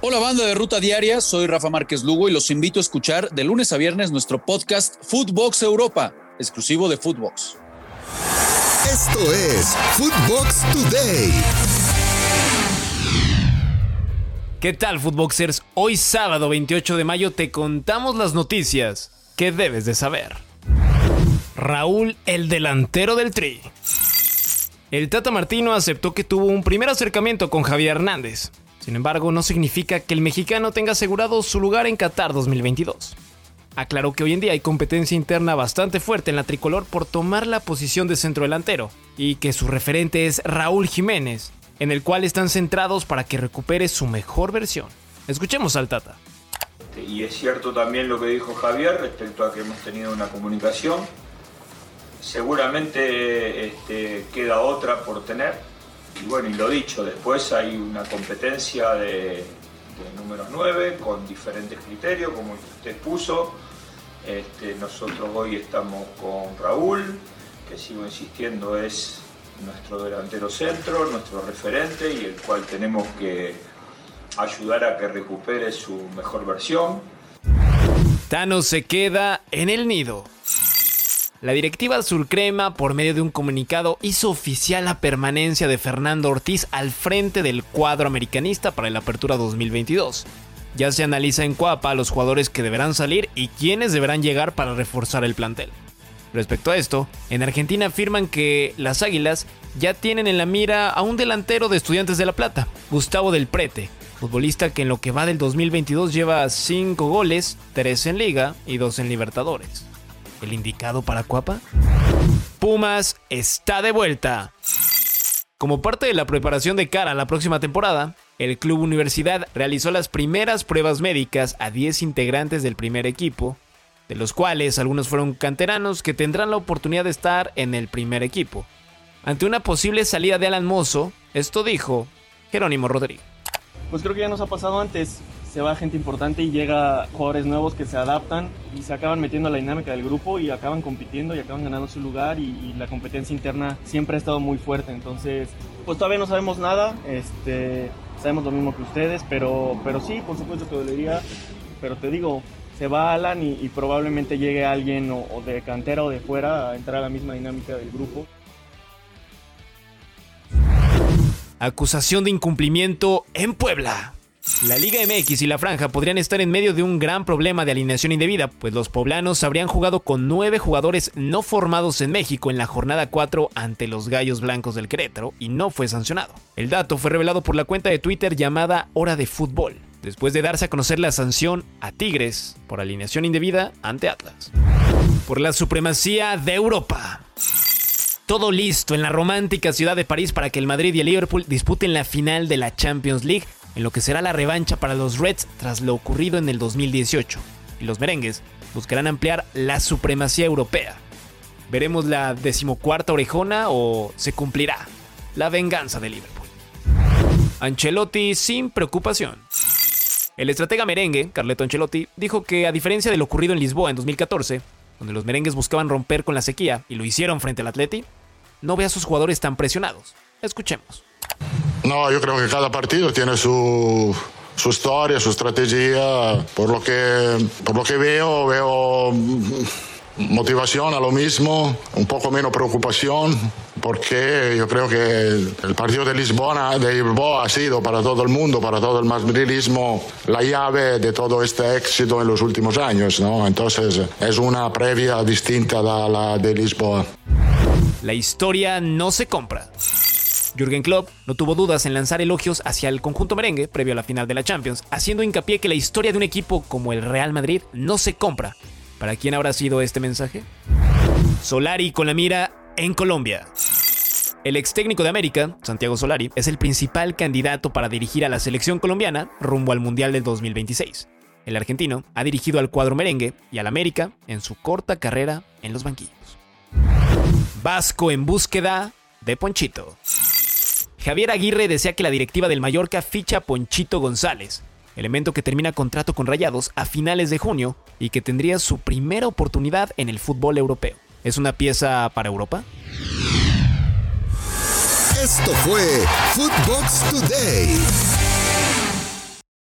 Hola banda de Ruta Diaria, soy Rafa Márquez Lugo y los invito a escuchar de lunes a viernes nuestro podcast Footbox Europa, exclusivo de Footbox. Esto es Footbox Today. ¿Qué tal, Footboxers? Hoy sábado 28 de mayo te contamos las noticias que debes de saber. Raúl, el delantero del Tri. El Tata Martino aceptó que tuvo un primer acercamiento con Javier Hernández. Sin embargo, no significa que el mexicano tenga asegurado su lugar en Qatar 2022. Aclaró que hoy en día hay competencia interna bastante fuerte en la tricolor por tomar la posición de centro delantero y que su referente es Raúl Jiménez, en el cual están centrados para que recupere su mejor versión. Escuchemos al Tata. Y es cierto también lo que dijo Javier respecto a que hemos tenido una comunicación. Seguramente este, queda otra por tener. Y bueno, y lo dicho, después hay una competencia de, de números 9 con diferentes criterios, como usted puso. Este, nosotros hoy estamos con Raúl, que sigo insistiendo es nuestro delantero centro, nuestro referente y el cual tenemos que ayudar a que recupere su mejor versión. Thanos se queda en el nido. La directiva Azul Crema, por medio de un comunicado, hizo oficial la permanencia de Fernando Ortiz al frente del cuadro americanista para la apertura 2022. Ya se analiza en Cuapa los jugadores que deberán salir y quiénes deberán llegar para reforzar el plantel. Respecto a esto, en Argentina afirman que las Águilas ya tienen en la mira a un delantero de Estudiantes de La Plata, Gustavo del Prete, futbolista que en lo que va del 2022 lleva 5 goles, 3 en Liga y 2 en Libertadores. ¿El indicado para Cuapa? Pumas está de vuelta. Como parte de la preparación de cara a la próxima temporada, el Club Universidad realizó las primeras pruebas médicas a 10 integrantes del primer equipo, de los cuales algunos fueron canteranos que tendrán la oportunidad de estar en el primer equipo. Ante una posible salida de Alan Mozo, esto dijo Jerónimo Rodríguez. Pues creo que ya nos ha pasado antes. Se va gente importante y llega jugadores nuevos que se adaptan y se acaban metiendo a la dinámica del grupo y acaban compitiendo y acaban ganando su lugar y, la competencia interna siempre ha estado muy fuerte. Entonces, pues todavía no sabemos nada. Este, sabemos lo mismo que ustedes, pero, pero sí, por supuesto que dolería. Pero te digo, se va Alan y, y probablemente llegue alguien o de cantera o de fuera a entrar a la misma dinámica del grupo. Acusación de incumplimiento en Puebla. La Liga MX y la Franja podrían estar en medio de un gran problema de alineación indebida, pues los poblanos habrían jugado con nueve jugadores no formados en México en la jornada 4 ante los Gallos Blancos del Querétaro y no fue sancionado. El dato fue revelado por la cuenta de Twitter llamada Hora de Fútbol, después de darse a conocer la sanción a Tigres por alineación indebida ante Atlas. Por la supremacía de Europa. Todo listo en la romántica ciudad de París para que el Madrid y el Liverpool disputen la final de la Champions League, en lo que será la revancha para los Reds tras lo ocurrido en el 2018. Y los merengues buscarán ampliar la supremacía europea. ¿Veremos la decimocuarta orejona o se cumplirá la venganza de Liverpool? Ancelotti sin preocupación. El estratega merengue, Carleto Ancelotti, dijo que a diferencia de lo ocurrido en Lisboa en 2014, donde los merengues buscaban romper con la sequía y lo hicieron frente al Atleti, no ve a sus jugadores tan presionados. Escuchemos. No, yo creo que cada partido tiene su, su historia, su estrategia. Por lo que, por lo que veo, veo motivación a lo mismo, un poco menos preocupación, porque yo creo que el partido de Lisbona, de Lisboa ha sido para todo el mundo, para todo el madridismo, la llave de todo este éxito en los últimos años, ¿no? Entonces es una previa distinta a la de Lisboa. La historia no se compra. Jürgen Klopp no tuvo dudas en lanzar elogios hacia el conjunto merengue previo a la final de la Champions, haciendo hincapié que la historia de un equipo como el Real Madrid no se compra. ¿Para quién habrá sido este mensaje? Solari con la mira en Colombia. El ex técnico de América, Santiago Solari, es el principal candidato para dirigir a la selección colombiana rumbo al Mundial del 2026. El argentino ha dirigido al cuadro merengue y al América en su corta carrera en los banquillos. Vasco en búsqueda de Ponchito. Javier Aguirre desea que la directiva del Mallorca ficha a Ponchito González, elemento que termina contrato con Rayados a finales de junio y que tendría su primera oportunidad en el fútbol europeo. ¿Es una pieza para Europa? Esto fue Footbox Today.